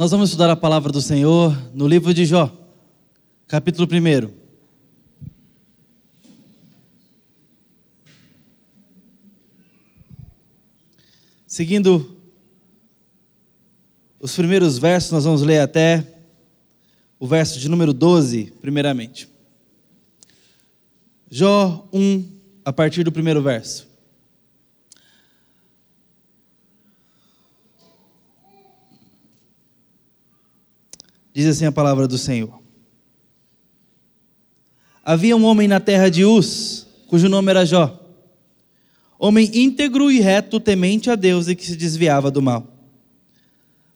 Nós vamos estudar a palavra do Senhor no livro de Jó, capítulo 1. Seguindo os primeiros versos, nós vamos ler até o verso de número 12, primeiramente. Jó 1, a partir do primeiro verso. Diz assim a palavra do Senhor. Havia um homem na terra de Uz, cujo nome era Jó. Homem íntegro e reto, temente a Deus e que se desviava do mal.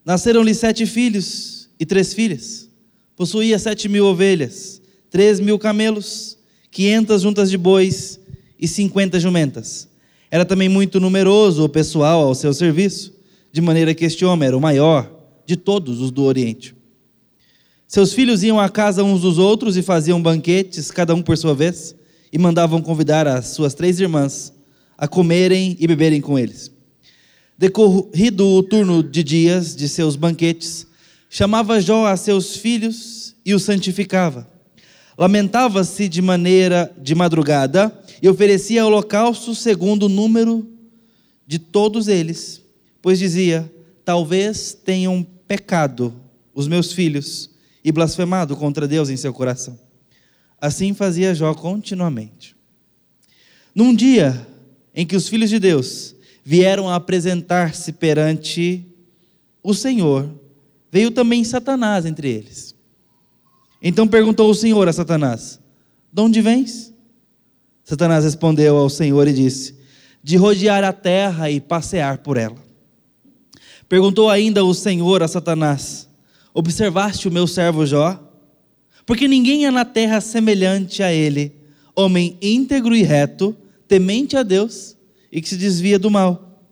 Nasceram-lhe sete filhos e três filhas. Possuía sete mil ovelhas, três mil camelos, quinhentas juntas de bois e cinquenta jumentas. Era também muito numeroso o pessoal ao seu serviço, de maneira que este homem era o maior de todos os do Oriente. Seus filhos iam à casa uns dos outros e faziam banquetes, cada um por sua vez, e mandavam convidar as suas três irmãs a comerem e beberem com eles. Decorrido o turno de dias de seus banquetes, chamava Jó a seus filhos e os santificava. Lamentava-se de maneira de madrugada e oferecia holocausto segundo o número de todos eles, pois dizia: Talvez tenham pecado os meus filhos e blasfemado contra Deus em seu coração. Assim fazia Jó continuamente. Num dia em que os filhos de Deus vieram apresentar-se perante o Senhor, veio também Satanás entre eles. Então perguntou o Senhor a Satanás: De onde vens? Satanás respondeu ao Senhor e disse: De rodear a terra e passear por ela. Perguntou ainda o Senhor a Satanás: Observaste o meu servo Jó? Porque ninguém é na terra semelhante a ele, homem íntegro e reto, temente a Deus e que se desvia do mal.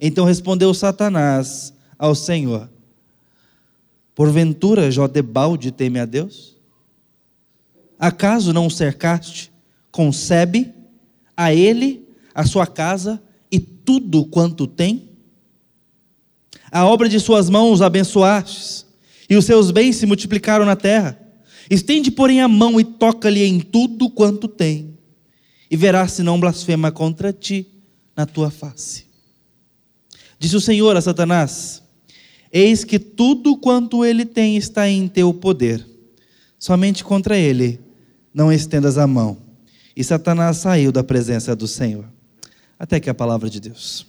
Então respondeu Satanás ao Senhor: Porventura Jó debalde teme a Deus? Acaso não o cercaste? Concebe a ele, a sua casa e tudo quanto tem? A obra de suas mãos abençoastes e os seus bens se multiplicaram na terra. Estende, porém, a mão e toca-lhe em tudo quanto tem, e verás se não blasfema contra ti na tua face. Disse o Senhor a Satanás: Eis que tudo quanto ele tem está em teu poder, somente contra ele não estendas a mão. E Satanás saiu da presença do Senhor. Até que a palavra de Deus.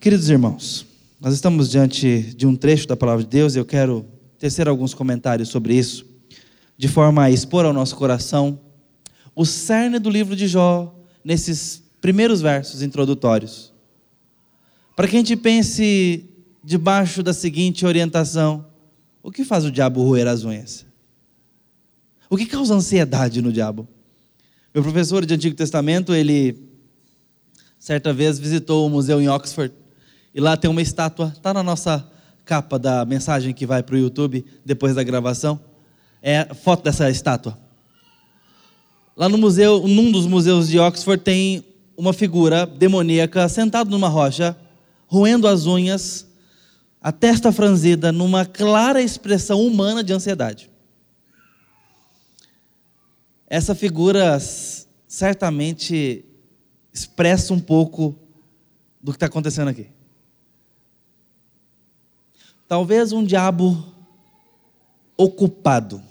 Queridos irmãos, nós estamos diante de um trecho da palavra de Deus e eu quero tecer alguns comentários sobre isso, de forma a expor ao nosso coração o cerne do livro de Jó nesses primeiros versos introdutórios. Para que a gente pense debaixo da seguinte orientação: o que faz o diabo roer as unhas? O que causa ansiedade no diabo? Meu professor de Antigo Testamento, ele certa vez visitou o museu em Oxford e lá tem uma estátua, está na nossa capa da mensagem que vai para o YouTube depois da gravação. É foto dessa estátua. Lá no museu, num dos museus de Oxford, tem uma figura demoníaca sentado numa rocha, roendo as unhas, a testa franzida, numa clara expressão humana de ansiedade. Essa figura certamente expressa um pouco do que está acontecendo aqui. Talvez um diabo ocupado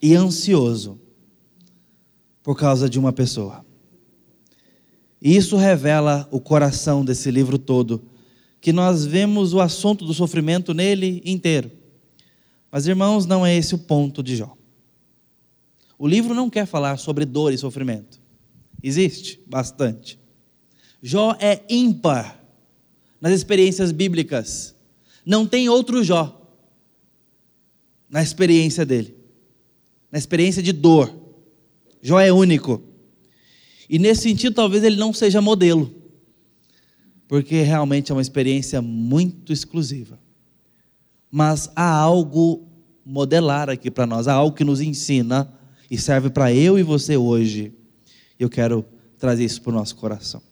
e ansioso por causa de uma pessoa. E isso revela o coração desse livro todo, que nós vemos o assunto do sofrimento nele inteiro. Mas, irmãos, não é esse o ponto de Jó. O livro não quer falar sobre dor e sofrimento. Existe bastante. Jó é ímpar nas experiências bíblicas não tem outro Jó na experiência dele, na experiência de dor. Jó é único. E nesse sentido, talvez ele não seja modelo, porque realmente é uma experiência muito exclusiva. Mas há algo modelar aqui para nós, há algo que nos ensina e serve para eu e você hoje. Eu quero trazer isso para o nosso coração.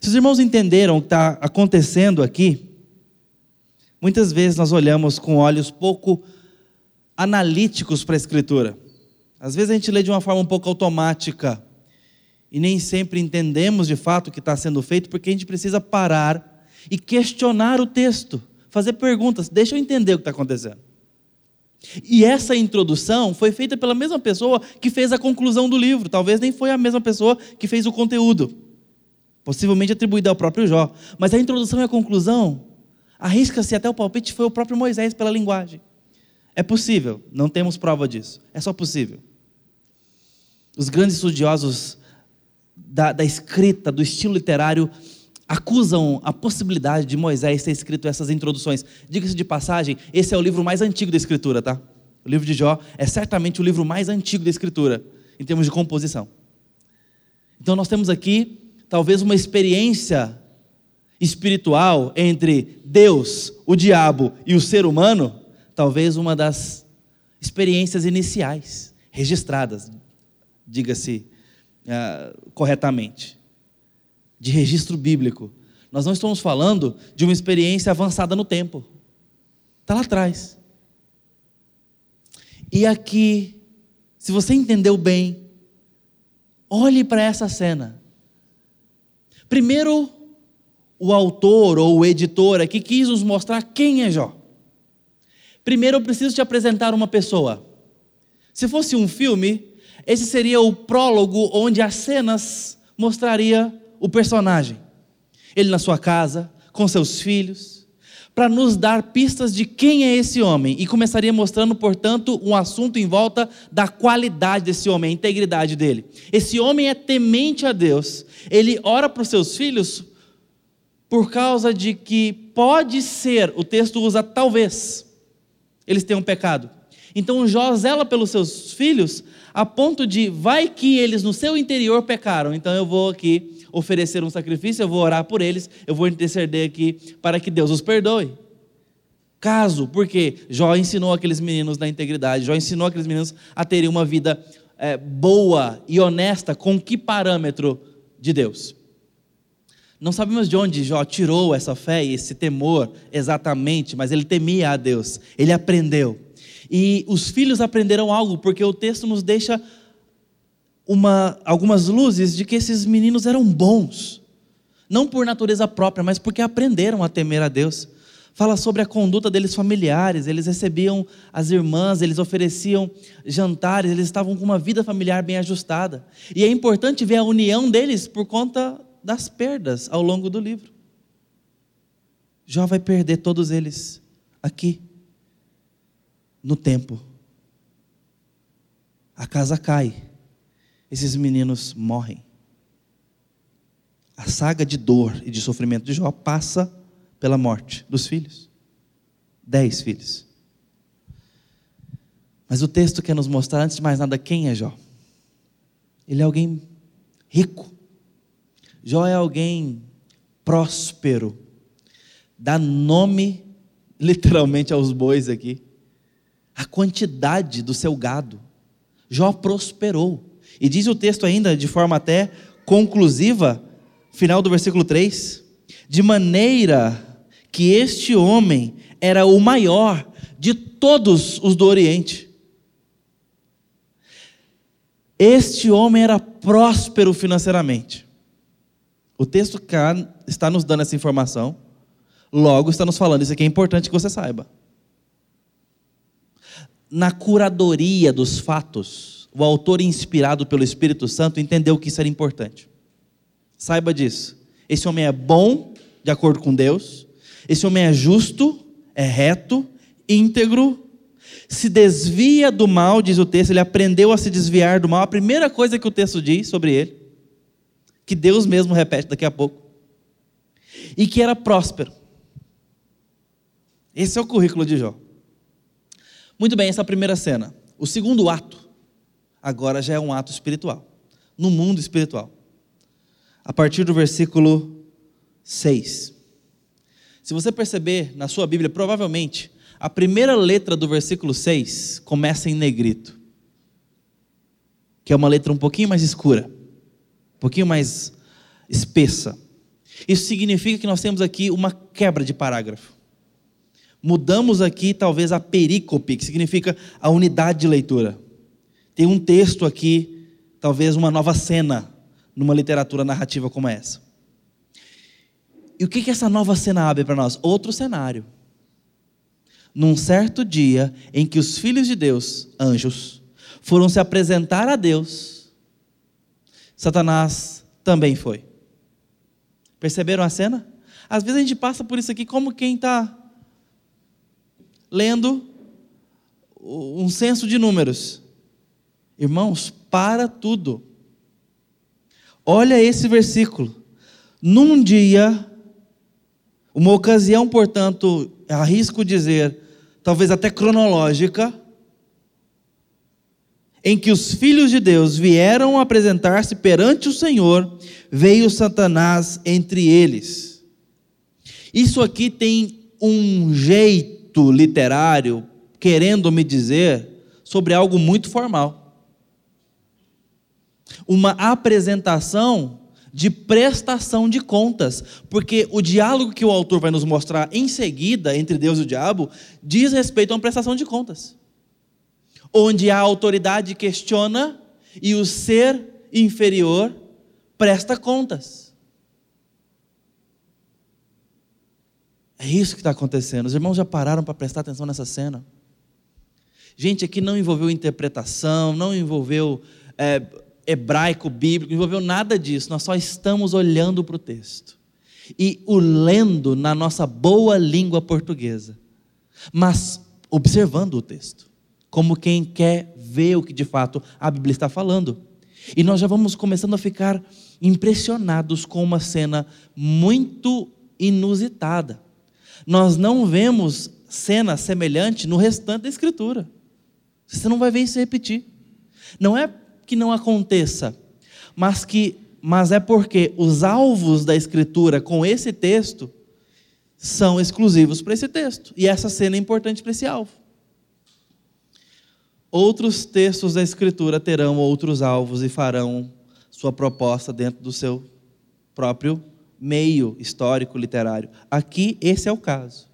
Se os irmãos entenderam o que está acontecendo aqui, Muitas vezes nós olhamos com olhos pouco analíticos para a Escritura. Às vezes a gente lê de uma forma um pouco automática e nem sempre entendemos de fato o que está sendo feito, porque a gente precisa parar e questionar o texto, fazer perguntas. Deixa eu entender o que está acontecendo. E essa introdução foi feita pela mesma pessoa que fez a conclusão do livro. Talvez nem foi a mesma pessoa que fez o conteúdo, possivelmente atribuída ao próprio Jó. Mas a introdução e a conclusão, arrisca-se até o palpite, foi o próprio Moisés pela linguagem. É possível, não temos prova disso. É só possível. Os grandes estudiosos da, da escrita, do estilo literário, acusam a possibilidade de Moisés ter escrito essas introduções. Diga-se de passagem, esse é o livro mais antigo da Escritura, tá? O livro de Jó é certamente o livro mais antigo da Escritura, em termos de composição. Então nós temos aqui, talvez, uma experiência espiritual entre Deus, o diabo e o ser humano, talvez uma das experiências iniciais registradas, diga-se uh, corretamente, de registro bíblico. Nós não estamos falando de uma experiência avançada no tempo. Está lá atrás. E aqui, se você entendeu bem, olhe para essa cena. Primeiro, o autor ou o editor aqui quis nos mostrar quem é Jó. Primeiro eu preciso te apresentar uma pessoa. Se fosse um filme, esse seria o prólogo onde as cenas mostraria o personagem. Ele na sua casa, com seus filhos, para nos dar pistas de quem é esse homem e começaria mostrando, portanto, um assunto em volta da qualidade desse homem, a integridade dele. Esse homem é temente a Deus. Ele ora para os seus filhos por causa de que pode ser, o texto usa talvez, eles um pecado. Então Jó zela pelos seus filhos a ponto de, vai que eles no seu interior pecaram, então eu vou aqui oferecer um sacrifício, eu vou orar por eles, eu vou interceder aqui para que Deus os perdoe. Caso, porque Jó ensinou aqueles meninos na integridade, Jó ensinou aqueles meninos a terem uma vida é, boa e honesta, com que parâmetro de Deus? Não sabemos de onde Jó tirou essa fé e esse temor exatamente, mas ele temia a Deus, ele aprendeu. E os filhos aprenderam algo, porque o texto nos deixa uma, algumas luzes de que esses meninos eram bons, não por natureza própria, mas porque aprenderam a temer a Deus. Fala sobre a conduta deles familiares, eles recebiam as irmãs, eles ofereciam jantares, eles estavam com uma vida familiar bem ajustada. E é importante ver a união deles por conta das perdas ao longo do livro. Jó vai perder todos eles aqui, no tempo. A casa cai, esses meninos morrem. A saga de dor e de sofrimento de Jó passa pela morte dos filhos. Dez filhos. Mas o texto quer nos mostrar, antes de mais nada, quem é Jó. Ele é alguém rico, Jó é alguém próspero, dá nome literalmente aos bois aqui, a quantidade do seu gado. Jó prosperou. E diz o texto ainda, de forma até conclusiva, final do versículo 3, de maneira que este homem era o maior de todos os do Oriente. Este homem era próspero financeiramente. O texto está nos dando essa informação, logo está nos falando, isso aqui é importante que você saiba. Na curadoria dos fatos, o autor, inspirado pelo Espírito Santo, entendeu que isso era importante. Saiba disso. Esse homem é bom, de acordo com Deus, esse homem é justo, é reto, íntegro, se desvia do mal, diz o texto, ele aprendeu a se desviar do mal. A primeira coisa que o texto diz sobre ele que Deus mesmo repete daqui a pouco, e que era próspero. Esse é o currículo de Jó. Muito bem, essa é a primeira cena. O segundo ato, agora já é um ato espiritual, no mundo espiritual. A partir do versículo 6. Se você perceber na sua Bíblia, provavelmente, a primeira letra do versículo 6 começa em negrito, que é uma letra um pouquinho mais escura um pouquinho mais espessa. Isso significa que nós temos aqui uma quebra de parágrafo. Mudamos aqui talvez a perícope, que significa a unidade de leitura. Tem um texto aqui, talvez uma nova cena numa literatura narrativa como essa. E o que, que essa nova cena abre para nós? Outro cenário. Num certo dia em que os filhos de Deus, anjos, foram se apresentar a Deus, Satanás também foi. Perceberam a cena? Às vezes a gente passa por isso aqui como quem está lendo um censo de números. Irmãos, para tudo. Olha esse versículo. Num dia, uma ocasião, portanto, arrisco dizer, talvez até cronológica, em que os filhos de Deus vieram apresentar-se perante o Senhor, veio Satanás entre eles. Isso aqui tem um jeito literário, querendo me dizer, sobre algo muito formal. Uma apresentação de prestação de contas, porque o diálogo que o autor vai nos mostrar em seguida entre Deus e o diabo diz respeito a uma prestação de contas onde a autoridade questiona e o ser inferior presta contas. É isso que está acontecendo. Os irmãos já pararam para prestar atenção nessa cena? Gente, aqui não envolveu interpretação, não envolveu é, hebraico, bíblico, não envolveu nada disso. Nós só estamos olhando para o texto e o lendo na nossa boa língua portuguesa, mas observando o texto como quem quer ver o que de fato a Bíblia está falando. E nós já vamos começando a ficar impressionados com uma cena muito inusitada. Nós não vemos cena semelhante no restante da Escritura. Você não vai ver isso repetir. Não é que não aconteça, mas que mas é porque os alvos da Escritura com esse texto são exclusivos para esse texto. E essa cena é importante para esse alvo. Outros textos da Escritura terão outros alvos e farão sua proposta dentro do seu próprio meio histórico literário. Aqui, esse é o caso.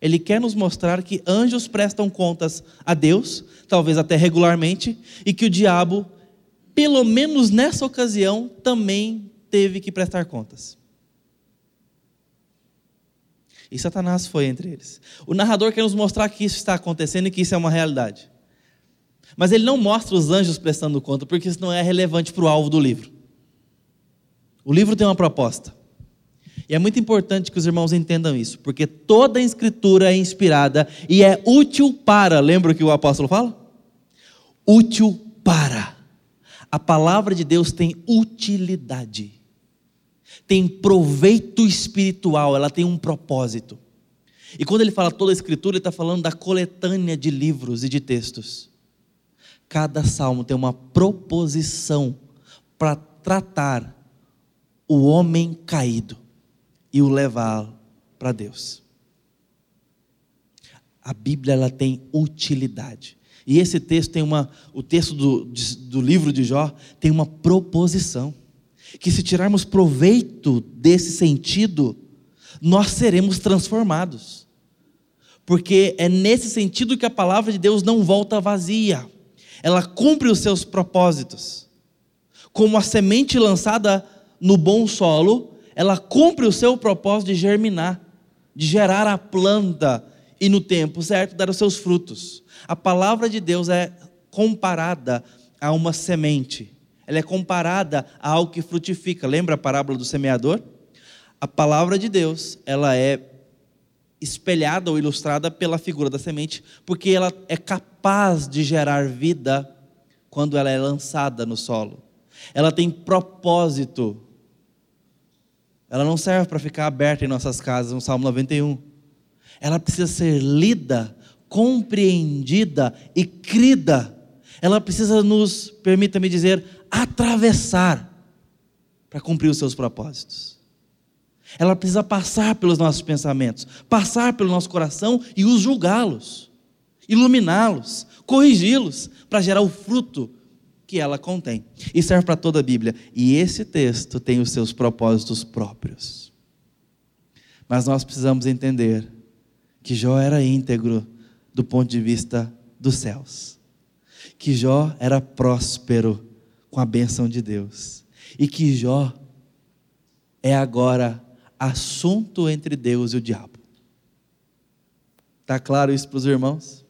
Ele quer nos mostrar que anjos prestam contas a Deus, talvez até regularmente, e que o diabo, pelo menos nessa ocasião, também teve que prestar contas. E Satanás foi entre eles. O narrador quer nos mostrar que isso está acontecendo e que isso é uma realidade. Mas ele não mostra os anjos prestando conta, porque isso não é relevante para o alvo do livro. O livro tem uma proposta. E é muito importante que os irmãos entendam isso, porque toda a escritura é inspirada e é útil para, lembra o que o apóstolo fala? Útil para. A palavra de Deus tem utilidade, tem proveito espiritual, ela tem um propósito. E quando ele fala toda a escritura, ele está falando da coletânea de livros e de textos. Cada salmo tem uma proposição para tratar o homem caído e o levá-lo para Deus. A Bíblia ela tem utilidade. E esse texto tem uma, o texto do, do livro de Jó tem uma proposição. Que se tirarmos proveito desse sentido, nós seremos transformados. Porque é nesse sentido que a palavra de Deus não volta vazia ela cumpre os seus propósitos. Como a semente lançada no bom solo, ela cumpre o seu propósito de germinar, de gerar a planta e no tempo certo dar os seus frutos. A palavra de Deus é comparada a uma semente. Ela é comparada a algo que frutifica. Lembra a parábola do semeador? A palavra de Deus, ela é espelhada ou ilustrada pela figura da semente, porque ela é capaz de gerar vida quando ela é lançada no solo. Ela tem propósito. Ela não serve para ficar aberta em nossas casas, no Salmo 91. Ela precisa ser lida, compreendida e crida. Ela precisa nos, permita-me dizer, atravessar para cumprir os seus propósitos. Ela precisa passar pelos nossos pensamentos, passar pelo nosso coração e os julgá-los, iluminá-los, corrigi-los, para gerar o fruto que ela contém. E serve para toda a Bíblia. E esse texto tem os seus propósitos próprios. Mas nós precisamos entender que Jó era íntegro do ponto de vista dos céus, que Jó era próspero com a bênção de Deus, e que Jó é agora assunto entre Deus e o diabo. Está claro isso para os irmãos?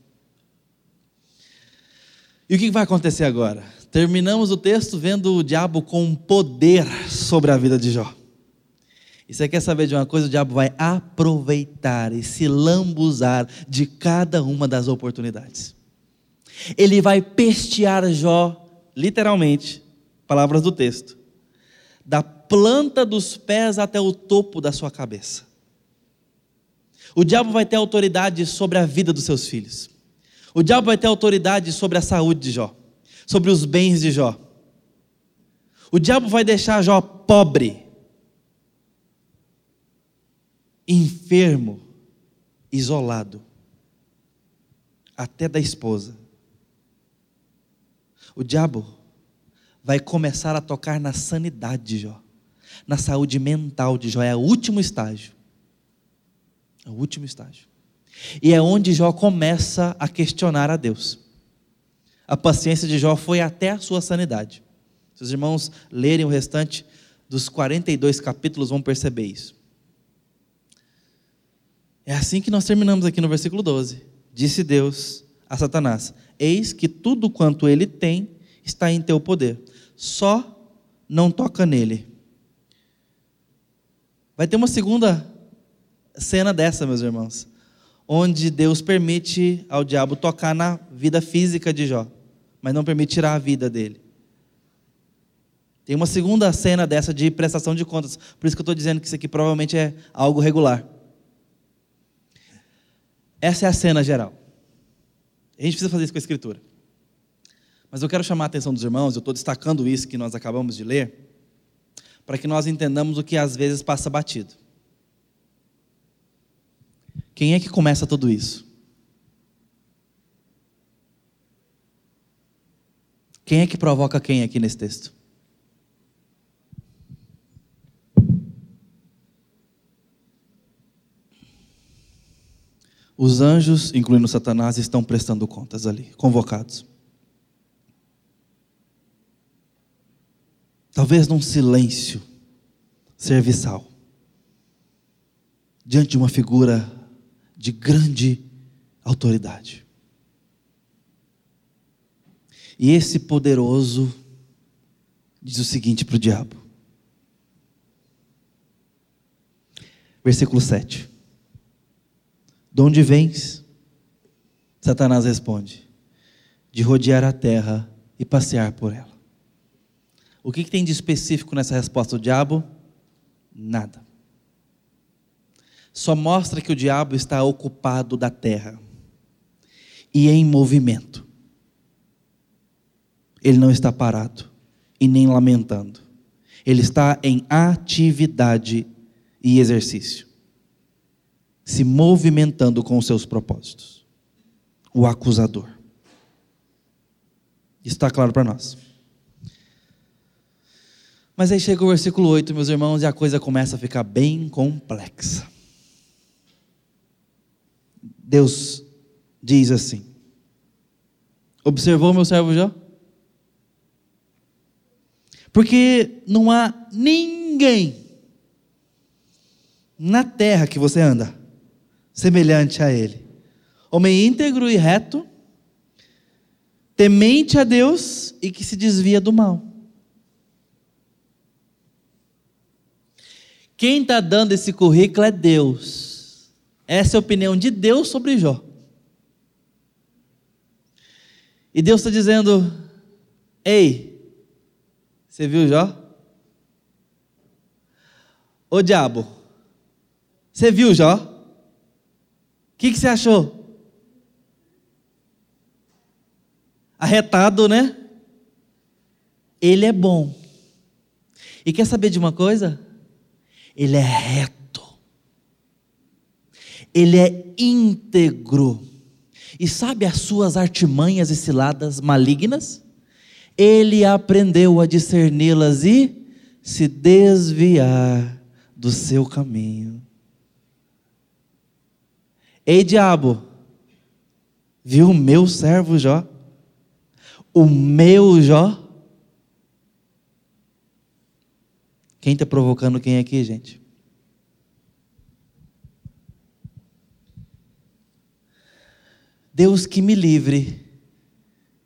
E o que vai acontecer agora? Terminamos o texto vendo o diabo com poder sobre a vida de Jó. E você quer saber de uma coisa? O diabo vai aproveitar e se lambuzar de cada uma das oportunidades. Ele vai pestear Jó, literalmente, palavras do texto, da planta dos pés até o topo da sua cabeça. O diabo vai ter autoridade sobre a vida dos seus filhos. O diabo vai ter autoridade sobre a saúde de Jó, sobre os bens de Jó. O diabo vai deixar Jó pobre enfermo, isolado, até da esposa. O diabo vai começar a tocar na sanidade de Jó, na saúde mental de Jó, é o último estágio. É o último estágio. E é onde Jó começa a questionar a Deus. A paciência de Jó foi até a sua sanidade. Se os irmãos lerem o restante dos 42 capítulos, vão perceber isso. É assim que nós terminamos aqui no versículo 12. Disse Deus a Satanás: Eis que tudo quanto ele tem está em teu poder, só não toca nele. Vai ter uma segunda cena dessa, meus irmãos, onde Deus permite ao diabo tocar na vida física de Jó, mas não permite tirar a vida dele. Tem uma segunda cena dessa de prestação de contas, por isso que eu estou dizendo que isso aqui provavelmente é algo regular. Essa é a cena geral. A gente precisa fazer isso com a Escritura. Mas eu quero chamar a atenção dos irmãos, eu estou destacando isso que nós acabamos de ler, para que nós entendamos o que às vezes passa batido. Quem é que começa tudo isso? Quem é que provoca quem aqui nesse texto? Os anjos, incluindo Satanás, estão prestando contas ali, convocados. Talvez num silêncio serviçal, diante de uma figura de grande autoridade. E esse poderoso diz o seguinte para o diabo. Versículo 7. De onde vens? Satanás responde: De rodear a terra e passear por ela. O que, que tem de específico nessa resposta do diabo? Nada. Só mostra que o diabo está ocupado da terra e em movimento. Ele não está parado e nem lamentando. Ele está em atividade e exercício se movimentando com os seus propósitos. O acusador. Está claro para nós. Mas aí chega o versículo 8, meus irmãos, e a coisa começa a ficar bem complexa. Deus diz assim: Observou meu servo Jó? Porque não há ninguém na terra que você anda semelhante a ele. Homem íntegro e reto, temente a Deus e que se desvia do mal. Quem está dando esse currículo é Deus. Essa é a opinião de Deus sobre Jó. E Deus está dizendo: Ei, você viu Jó? Ô diabo, você viu Jó? que, que você achou? Arretado, né? Ele é bom. E quer saber de uma coisa? Ele é reto. Ele é íntegro. E sabe as suas artimanhas e ciladas malignas? Ele aprendeu a discerni-las e se desviar do seu caminho. Ei, diabo, viu o meu servo Jó? O meu Jó? Quem está provocando quem aqui, gente? Deus que me livre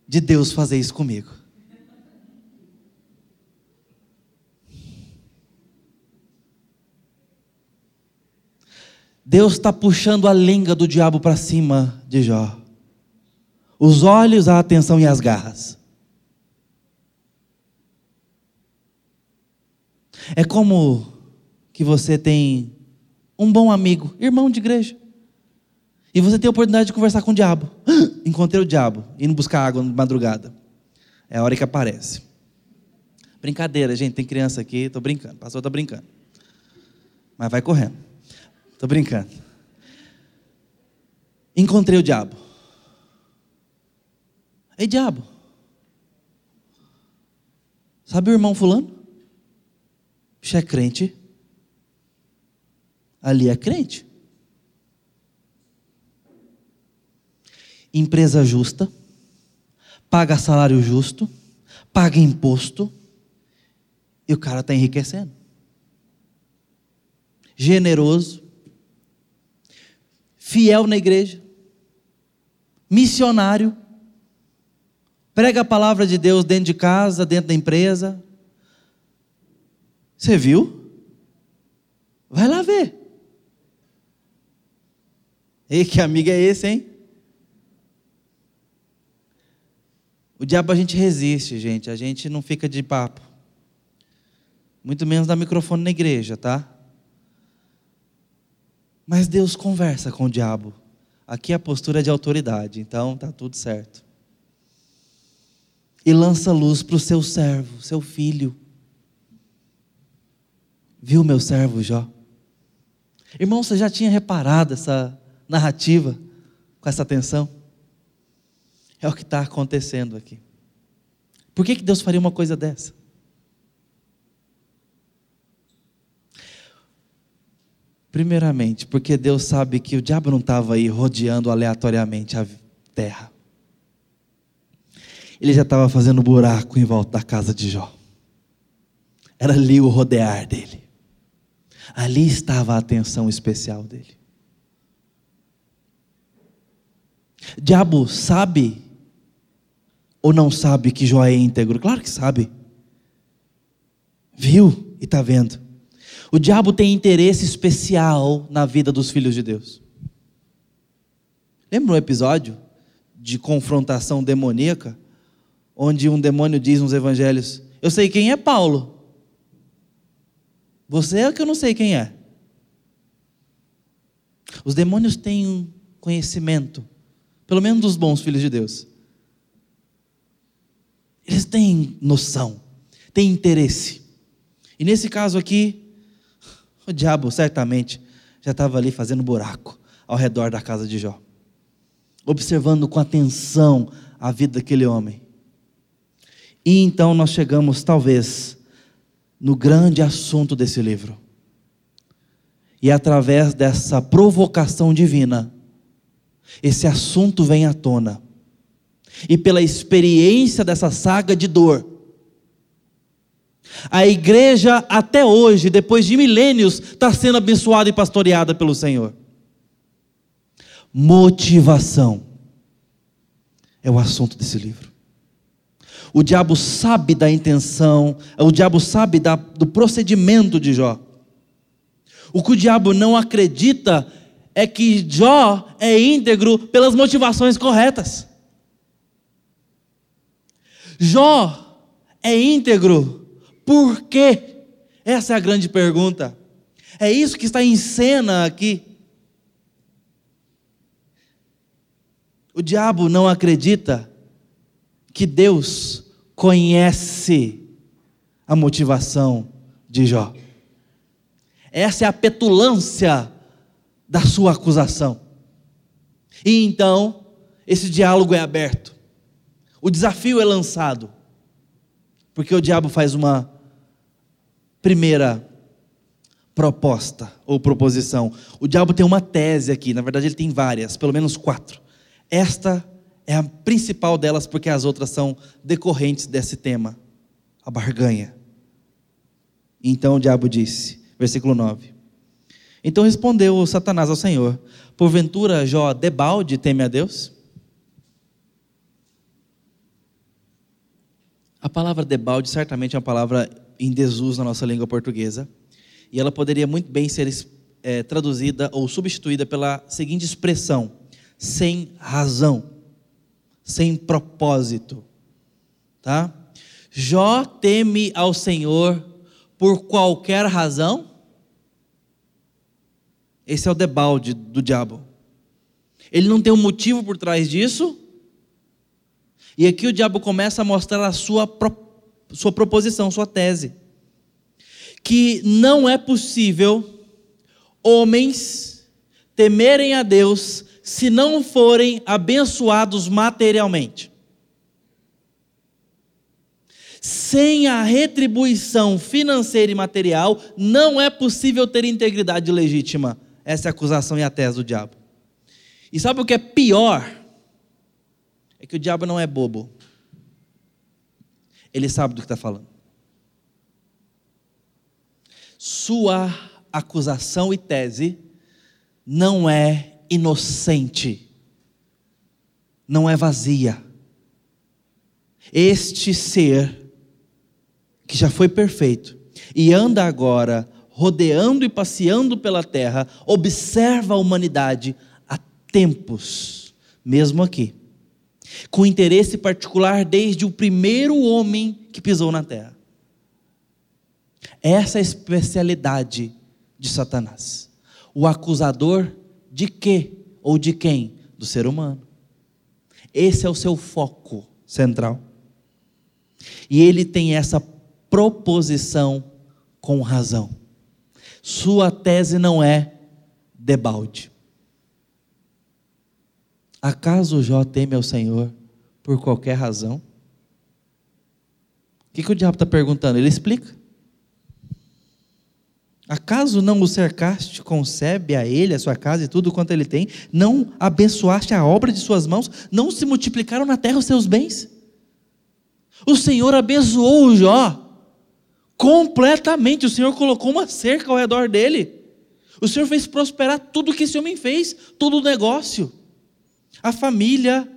de Deus fazer isso comigo. Deus está puxando a língua do diabo para cima de Jó. Os olhos, a atenção e as garras. É como que você tem um bom amigo, irmão de igreja. E você tem a oportunidade de conversar com o diabo. Encontrei o diabo, indo buscar água de madrugada. É a hora que aparece. Brincadeira, gente, tem criança aqui, tô brincando. Pastor tá brincando. Mas vai correndo. Tô brincando. Encontrei o diabo. Ei, diabo. Sabe o irmão fulano? Você é crente. Ali é crente. empresa justa, paga salário justo, paga imposto, e o cara está enriquecendo. Generoso, fiel na igreja, missionário, prega a palavra de Deus dentro de casa, dentro da empresa. Você viu? Vai lá ver. Ei, que amigo é esse, hein? O diabo a gente resiste, gente. A gente não fica de papo. Muito menos dá microfone na igreja, tá? Mas Deus conversa com o diabo. Aqui a postura é de autoridade, então tá tudo certo. E lança luz para o seu servo, seu filho. Viu meu servo Jó? Irmão, você já tinha reparado essa narrativa com essa atenção? É o que está acontecendo aqui. Por que, que Deus faria uma coisa dessa? Primeiramente, porque Deus sabe que o diabo não estava aí rodeando aleatoriamente a terra. Ele já estava fazendo buraco em volta da casa de Jó. Era ali o rodear dele. Ali estava a atenção especial dele. Diabo sabe ou não sabe que Jó é íntegro? Claro que sabe. Viu e está vendo. O diabo tem interesse especial na vida dos filhos de Deus. Lembra um episódio de confrontação demoníaca? Onde um demônio diz nos evangelhos: Eu sei quem é Paulo. Você é que eu não sei quem é. Os demônios têm conhecimento, pelo menos dos bons filhos de Deus. Eles têm noção, têm interesse. E nesse caso aqui, o diabo certamente já estava ali fazendo buraco ao redor da casa de Jó, observando com atenção a vida daquele homem. E então nós chegamos, talvez, no grande assunto desse livro. E através dessa provocação divina, esse assunto vem à tona e pela experiência dessa saga de dor. A igreja, até hoje, depois de milênios, está sendo abençoada e pastoreada pelo Senhor. Motivação é o assunto desse livro. O diabo sabe da intenção, o diabo sabe da, do procedimento de Jó. O que o diabo não acredita é que Jó é íntegro pelas motivações corretas. Jó é íntegro. Por quê? Essa é a grande pergunta. É isso que está em cena aqui. O diabo não acredita que Deus conhece a motivação de Jó. Essa é a petulância da sua acusação. E então, esse diálogo é aberto. O desafio é lançado. Porque o diabo faz uma primeira proposta ou proposição. O diabo tem uma tese aqui, na verdade ele tem várias, pelo menos quatro. Esta é a principal delas porque as outras são decorrentes desse tema, a barganha. Então o diabo disse, versículo 9: Então respondeu Satanás ao Senhor: Porventura Jó debalde teme a Deus? A palavra debalde certamente é uma palavra em desuso na nossa língua portuguesa, e ela poderia muito bem ser é, traduzida ou substituída pela seguinte expressão: sem razão, sem propósito. Tá? Jó teme ao Senhor por qualquer razão? Esse é o debalde do diabo. Ele não tem um motivo por trás disso. E aqui o diabo começa a mostrar a sua, sua proposição, sua tese. Que não é possível homens temerem a Deus se não forem abençoados materialmente. Sem a retribuição financeira e material, não é possível ter integridade legítima. Essa é a acusação e a tese do diabo. E sabe o que é pior? É que o diabo não é bobo. Ele sabe do que está falando. Sua acusação e tese não é inocente, não é vazia. Este ser que já foi perfeito e anda agora rodeando e passeando pela terra, observa a humanidade há tempos, mesmo aqui, com interesse particular desde o primeiro homem que pisou na terra. Essa é a especialidade de Satanás. O acusador de quê ou de quem? Do ser humano. Esse é o seu foco central. E ele tem essa proposição com razão. Sua tese não é debalde. Acaso Jó teme ao Senhor por qualquer razão? O que, que o diabo está perguntando? Ele explica. Acaso não o cercaste, concebe a ele, a sua casa e tudo quanto ele tem? Não abençoaste a obra de suas mãos? Não se multiplicaram na terra os seus bens? O Senhor abençoou o Jó completamente. O Senhor colocou uma cerca ao redor dele. O Senhor fez prosperar tudo que esse homem fez, todo o negócio, a família,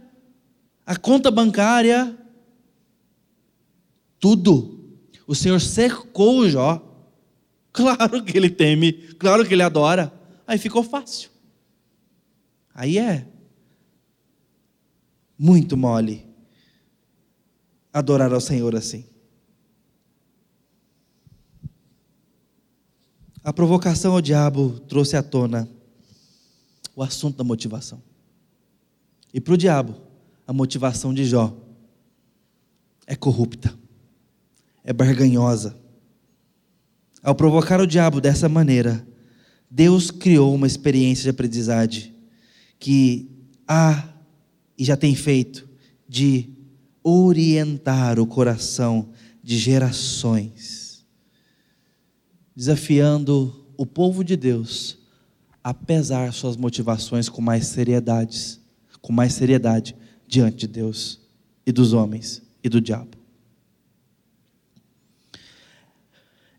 a conta bancária, tudo. O Senhor cercou o Jó. Claro que ele teme, claro que ele adora. Aí ficou fácil. Aí é muito mole adorar ao Senhor assim. A provocação ao diabo trouxe à tona o assunto da motivação. E para o diabo, a motivação de Jó é corrupta, é barganhosa. Ao provocar o diabo dessa maneira, Deus criou uma experiência de aprendizagem que há e já tem feito de orientar o coração de gerações, desafiando o povo de Deus a pesar suas motivações com mais seriedade, com mais seriedade diante de Deus e dos homens e do diabo.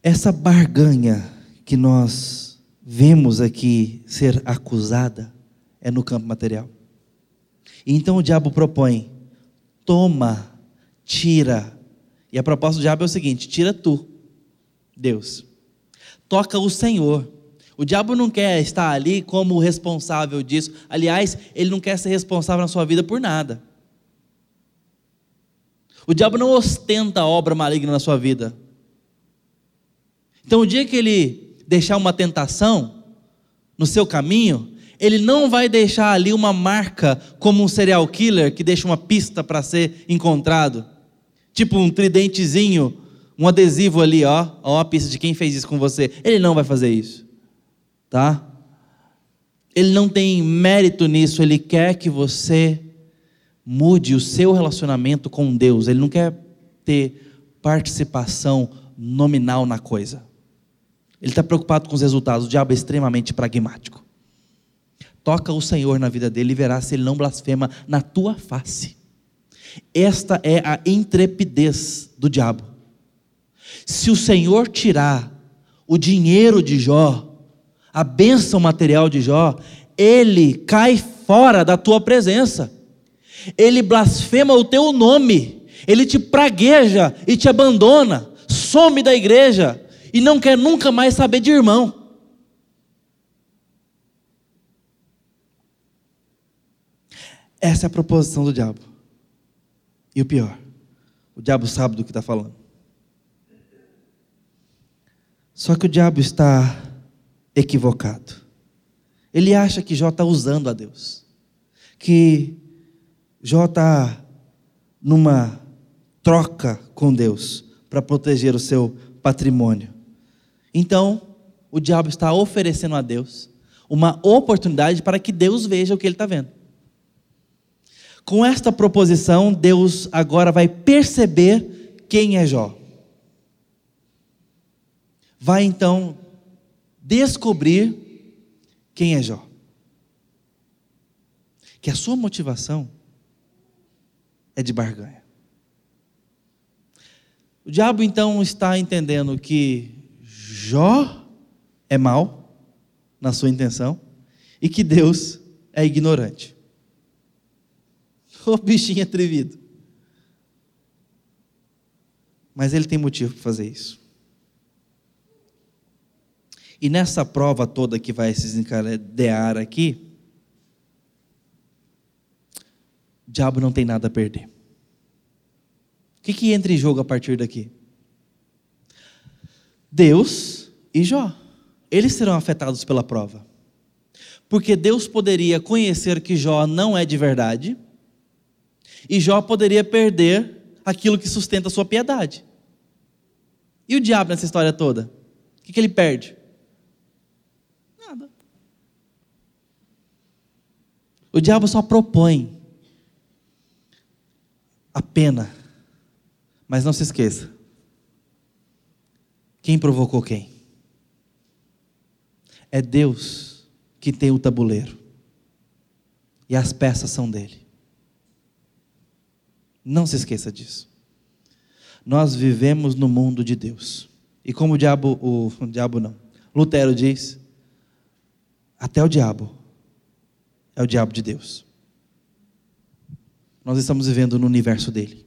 Essa barganha que nós vemos aqui ser acusada é no campo material. Então o diabo propõe toma, tira. E a proposta do diabo é o seguinte: tira tu, Deus. Toca o Senhor. O diabo não quer estar ali como responsável disso. Aliás, ele não quer ser responsável na sua vida por nada. O diabo não ostenta a obra maligna na sua vida. Então, o dia que ele deixar uma tentação no seu caminho, ele não vai deixar ali uma marca como um serial killer que deixa uma pista para ser encontrado. Tipo um tridentezinho, um adesivo ali, ó, ó a pista de quem fez isso com você. Ele não vai fazer isso. Tá? Ele não tem mérito nisso, ele quer que você mude o seu relacionamento com Deus. Ele não quer ter participação nominal na coisa. Ele está preocupado com os resultados. O diabo é extremamente pragmático. Toca o Senhor na vida dele e verá se ele não blasfema na tua face. Esta é a intrepidez do diabo. Se o Senhor tirar o dinheiro de Jó, a bênção material de Jó, ele cai fora da tua presença. Ele blasfema o teu nome, ele te pragueja e te abandona, some da igreja e não quer nunca mais saber de irmão. Essa é a proposição do diabo. E o pior, o diabo sabe do que está falando. Só que o diabo está equivocado. Ele acha que Jó está usando a Deus. Que Jó está numa troca com Deus para proteger o seu patrimônio. Então, o diabo está oferecendo a Deus uma oportunidade para que Deus veja o que ele está vendo. Com esta proposição, Deus agora vai perceber quem é Jó vai então descobrir quem é Jó. Que a sua motivação é de barganha. O diabo então está entendendo que Jó é mal na sua intenção e que Deus é ignorante. O bichinho atrevido. Mas ele tem motivo para fazer isso. E nessa prova toda que vai se desencadear aqui, o diabo não tem nada a perder. O que, que entra em jogo a partir daqui? Deus e Jó. Eles serão afetados pela prova. Porque Deus poderia conhecer que Jó não é de verdade, e Jó poderia perder aquilo que sustenta a sua piedade. E o diabo nessa história toda? O que, que ele perde? O diabo só propõe a pena. Mas não se esqueça: quem provocou quem? É Deus que tem o tabuleiro. E as peças são dele. Não se esqueça disso. Nós vivemos no mundo de Deus. E como o diabo, o, o diabo não, Lutero diz, até o diabo é o diabo de Deus. Nós estamos vivendo no universo dele.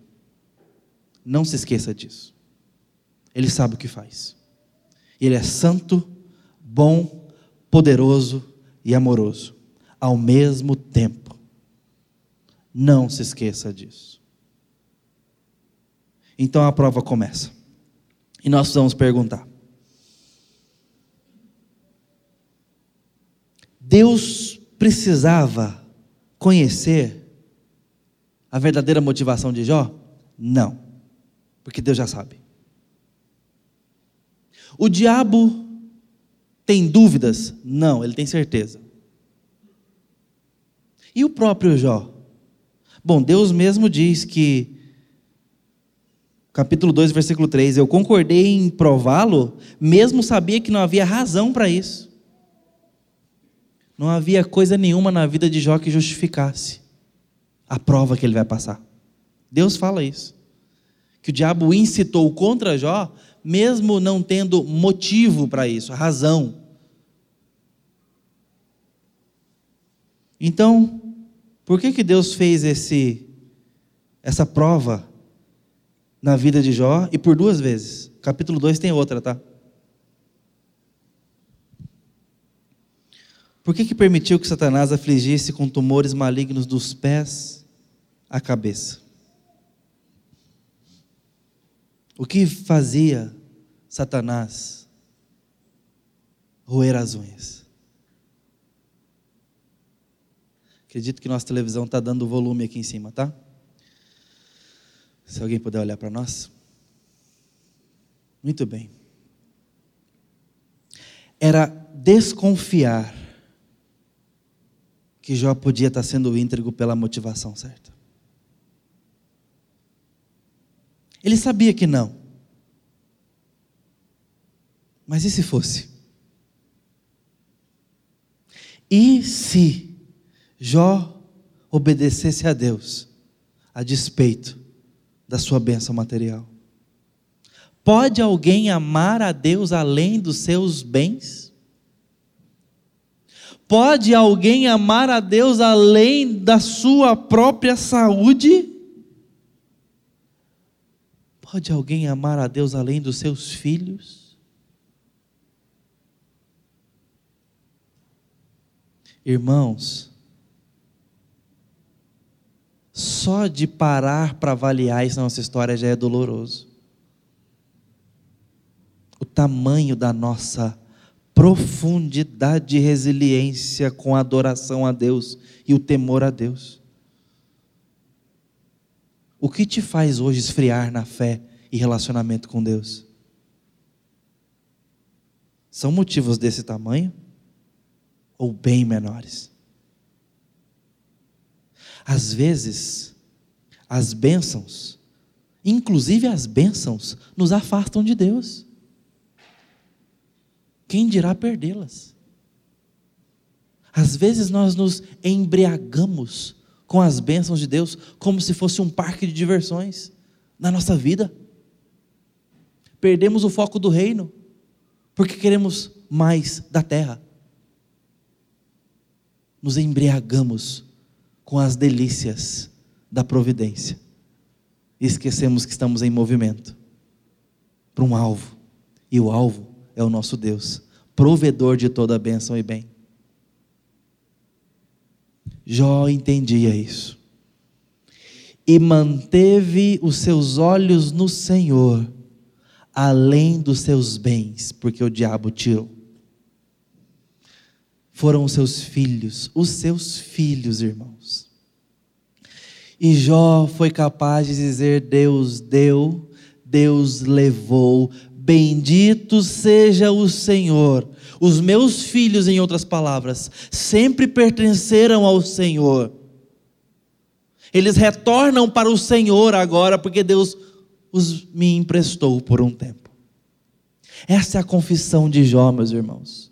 Não se esqueça disso. Ele sabe o que faz. Ele é santo, bom, poderoso e amoroso ao mesmo tempo. Não se esqueça disso. Então a prova começa. E nós vamos perguntar: Deus precisava conhecer a verdadeira motivação de Jó? Não, porque Deus já sabe. O diabo tem dúvidas? Não, ele tem certeza. E o próprio Jó? Bom, Deus mesmo diz que, capítulo 2, versículo 3, eu concordei em prová-lo, mesmo sabia que não havia razão para isso. Não havia coisa nenhuma na vida de Jó que justificasse a prova que ele vai passar. Deus fala isso. Que o diabo incitou contra Jó, mesmo não tendo motivo para isso, razão. Então, por que que Deus fez esse essa prova na vida de Jó e por duas vezes? Capítulo 2 tem outra, tá? Por que, que permitiu que Satanás afligisse com tumores malignos dos pés à cabeça? O que fazia Satanás roer as unhas? Acredito que nossa televisão está dando volume aqui em cima, tá? Se alguém puder olhar para nós. Muito bem. Era desconfiar que Jó podia estar sendo íntegro pela motivação certa. Ele sabia que não. Mas e se fosse? E se Jó obedecesse a Deus a despeito da sua bênção material? Pode alguém amar a Deus além dos seus bens? Pode alguém amar a Deus além da sua própria saúde? Pode alguém amar a Deus além dos seus filhos? Irmãos, só de parar para avaliar essa nossa história já é doloroso. O tamanho da nossa profundidade de resiliência com a adoração a Deus e o temor a Deus. O que te faz hoje esfriar na fé e relacionamento com Deus? São motivos desse tamanho ou bem menores? Às vezes, as bênçãos, inclusive as bênçãos, nos afastam de Deus quem dirá perdê-las? Às vezes nós nos embriagamos com as bênçãos de Deus como se fosse um parque de diversões na nossa vida. Perdemos o foco do reino porque queremos mais da terra. Nos embriagamos com as delícias da providência e esquecemos que estamos em movimento para um alvo, e o alvo é o nosso Deus, provedor de toda bênção e bem. Jó entendia isso. E manteve os seus olhos no Senhor, além dos seus bens, porque o diabo tirou. Foram os seus filhos, os seus filhos, irmãos. E Jó foi capaz de dizer: Deus deu, Deus levou, Bendito seja o Senhor. Os meus filhos, em outras palavras, sempre pertenceram ao Senhor. Eles retornam para o Senhor agora, porque Deus os me emprestou por um tempo. Essa é a confissão de Jó, meus irmãos.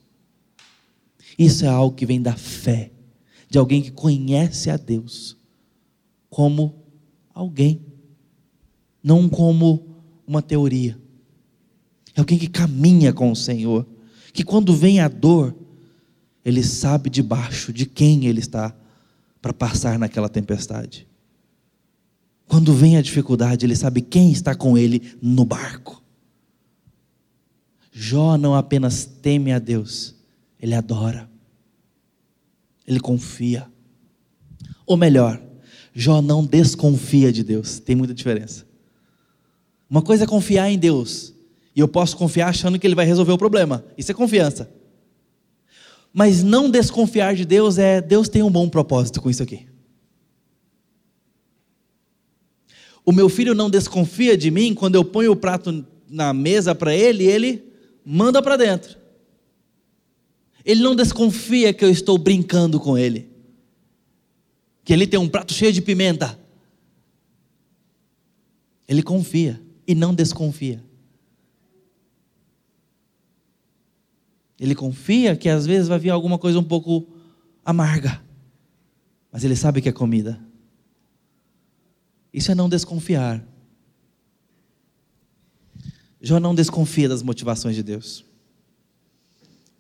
Isso é algo que vem da fé, de alguém que conhece a Deus como alguém, não como uma teoria é alguém que caminha com o Senhor, que quando vem a dor, ele sabe debaixo de quem ele está para passar naquela tempestade. Quando vem a dificuldade, ele sabe quem está com ele no barco. Jó não apenas teme a Deus, ele adora, ele confia. Ou melhor, Jó não desconfia de Deus, tem muita diferença. Uma coisa é confiar em Deus, e eu posso confiar achando que Ele vai resolver o problema. Isso é confiança. Mas não desconfiar de Deus é Deus tem um bom propósito com isso aqui. O meu filho não desconfia de mim quando eu ponho o prato na mesa para ele ele manda para dentro. Ele não desconfia que eu estou brincando com ele. Que ele tem um prato cheio de pimenta. Ele confia e não desconfia. Ele confia que às vezes vai vir alguma coisa um pouco amarga, mas ele sabe que é comida. Isso é não desconfiar. Jó não desconfia das motivações de Deus.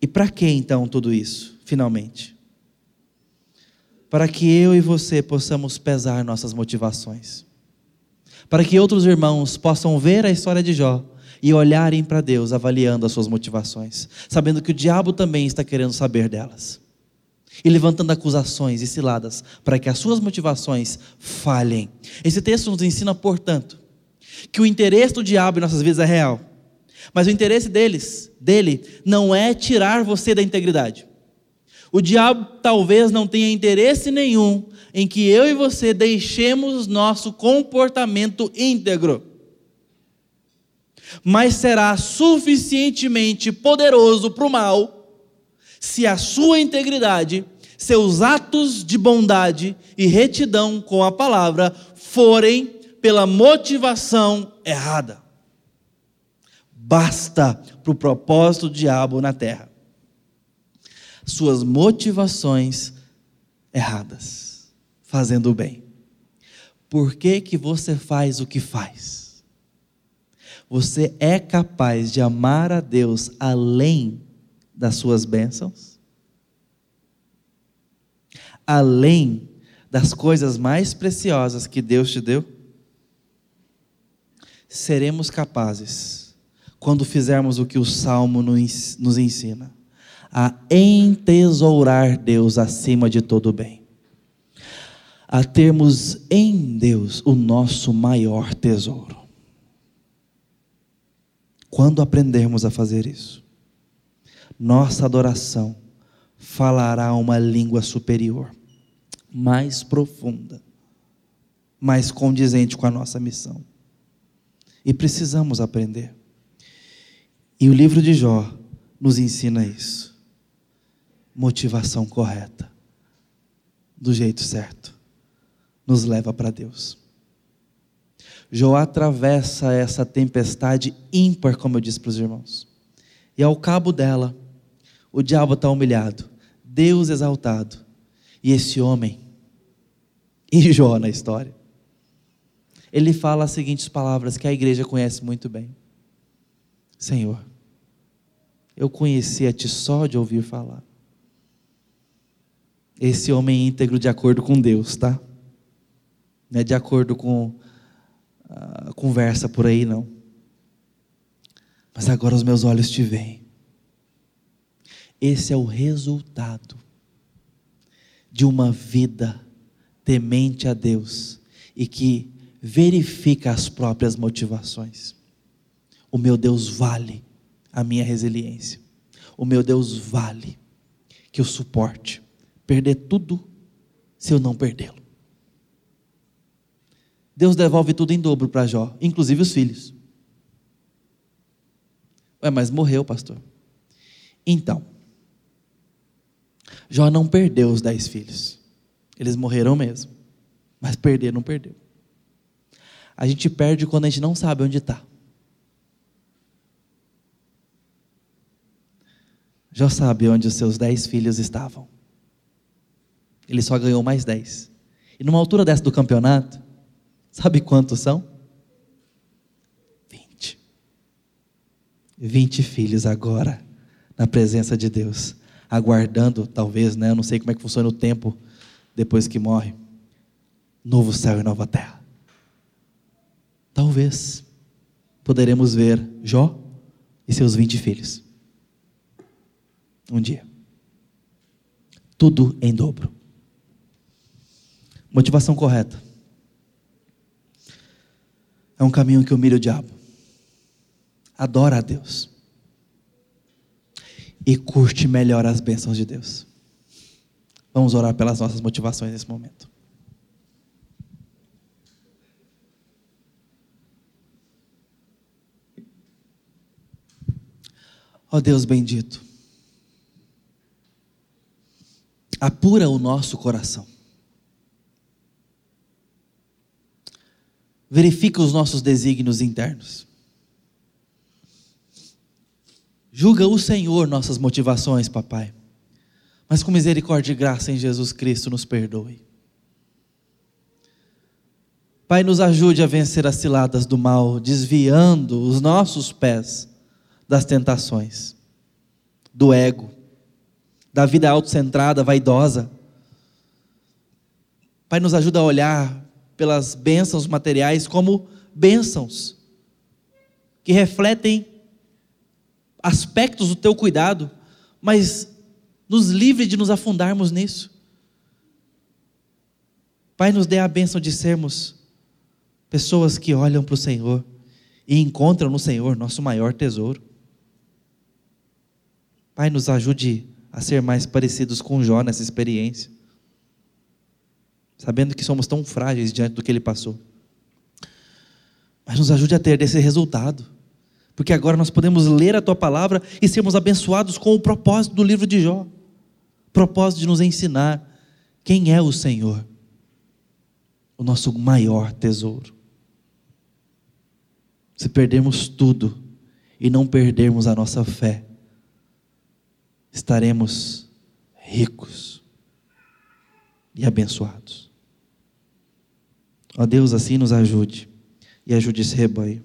E para que então tudo isso, finalmente? Para que eu e você possamos pesar nossas motivações. Para que outros irmãos possam ver a história de Jó e olharem para Deus avaliando as suas motivações, sabendo que o diabo também está querendo saber delas. E levantando acusações e ciladas para que as suas motivações falhem. Esse texto nos ensina, portanto, que o interesse do diabo em nossas vidas é real. Mas o interesse deles, dele, não é tirar você da integridade. O diabo talvez não tenha interesse nenhum em que eu e você deixemos nosso comportamento íntegro mas será suficientemente poderoso para o mal se a sua integridade, seus atos de bondade e retidão com a palavra forem pela motivação errada. Basta para o propósito do diabo na terra. Suas motivações erradas, fazendo o bem. Por que, que você faz o que faz? Você é capaz de amar a Deus além das suas bênçãos? Além das coisas mais preciosas que Deus te deu? Seremos capazes, quando fizermos o que o Salmo nos ensina, a entesourar Deus acima de todo bem a termos em Deus o nosso maior tesouro. Quando aprendermos a fazer isso, nossa adoração falará uma língua superior, mais profunda, mais condizente com a nossa missão. E precisamos aprender. E o livro de Jó nos ensina isso. Motivação correta, do jeito certo nos leva para Deus. Jó atravessa essa tempestade ímpar, como eu disse para os irmãos. E ao cabo dela, o diabo está humilhado, Deus exaltado. E esse homem, e Jó na história, ele fala as seguintes palavras que a igreja conhece muito bem: Senhor, eu conhecia Ti só de ouvir falar. Esse homem íntegro de acordo com Deus, tá? Não é de acordo com a conversa por aí, não. Mas agora os meus olhos te veem. Esse é o resultado de uma vida temente a Deus e que verifica as próprias motivações. O meu Deus vale a minha resiliência. O meu Deus vale que eu suporte perder tudo se eu não perdê-lo. Deus devolve tudo em dobro para Jó, inclusive os filhos. Ué, mas morreu, pastor. Então, Jó não perdeu os dez filhos. Eles morreram mesmo. Mas perder não perdeu. A gente perde quando a gente não sabe onde está. Jó sabe onde os seus dez filhos estavam. Ele só ganhou mais dez. E numa altura dessa do campeonato, Sabe quantos são? Vinte. Vinte filhos agora, na presença de Deus, aguardando, talvez, né? Eu não sei como é que funciona o tempo depois que morre. Novo céu e nova terra. Talvez poderemos ver Jó e seus vinte filhos. Um dia. Tudo em dobro. Motivação correta é um caminho que humilha o diabo. Adora a Deus. E curte melhor as bênçãos de Deus. Vamos orar pelas nossas motivações nesse momento. Ó oh Deus bendito, apura o nosso coração. verifica os nossos desígnios internos. Julga o Senhor nossas motivações, papai. Mas com misericórdia e graça em Jesus Cristo nos perdoe. Pai, nos ajude a vencer as ciladas do mal, desviando os nossos pés das tentações, do ego, da vida autocentrada, vaidosa. Pai, nos ajuda a olhar pelas bênçãos materiais como bênçãos que refletem aspectos do teu cuidado, mas nos livre de nos afundarmos nisso. Pai, nos dê a bênção de sermos pessoas que olham para o Senhor e encontram no Senhor nosso maior tesouro. Pai, nos ajude a ser mais parecidos com Jó nessa experiência sabendo que somos tão frágeis diante do que ele passou. Mas nos ajude a ter desse resultado, porque agora nós podemos ler a tua palavra e sermos abençoados com o propósito do livro de Jó propósito de nos ensinar quem é o Senhor, o nosso maior tesouro. Se perdermos tudo e não perdermos a nossa fé, estaremos ricos e abençoados. Ó Deus, assim nos ajude e ajude esse rebanho.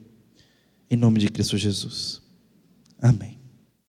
Em nome de Cristo Jesus. Amém.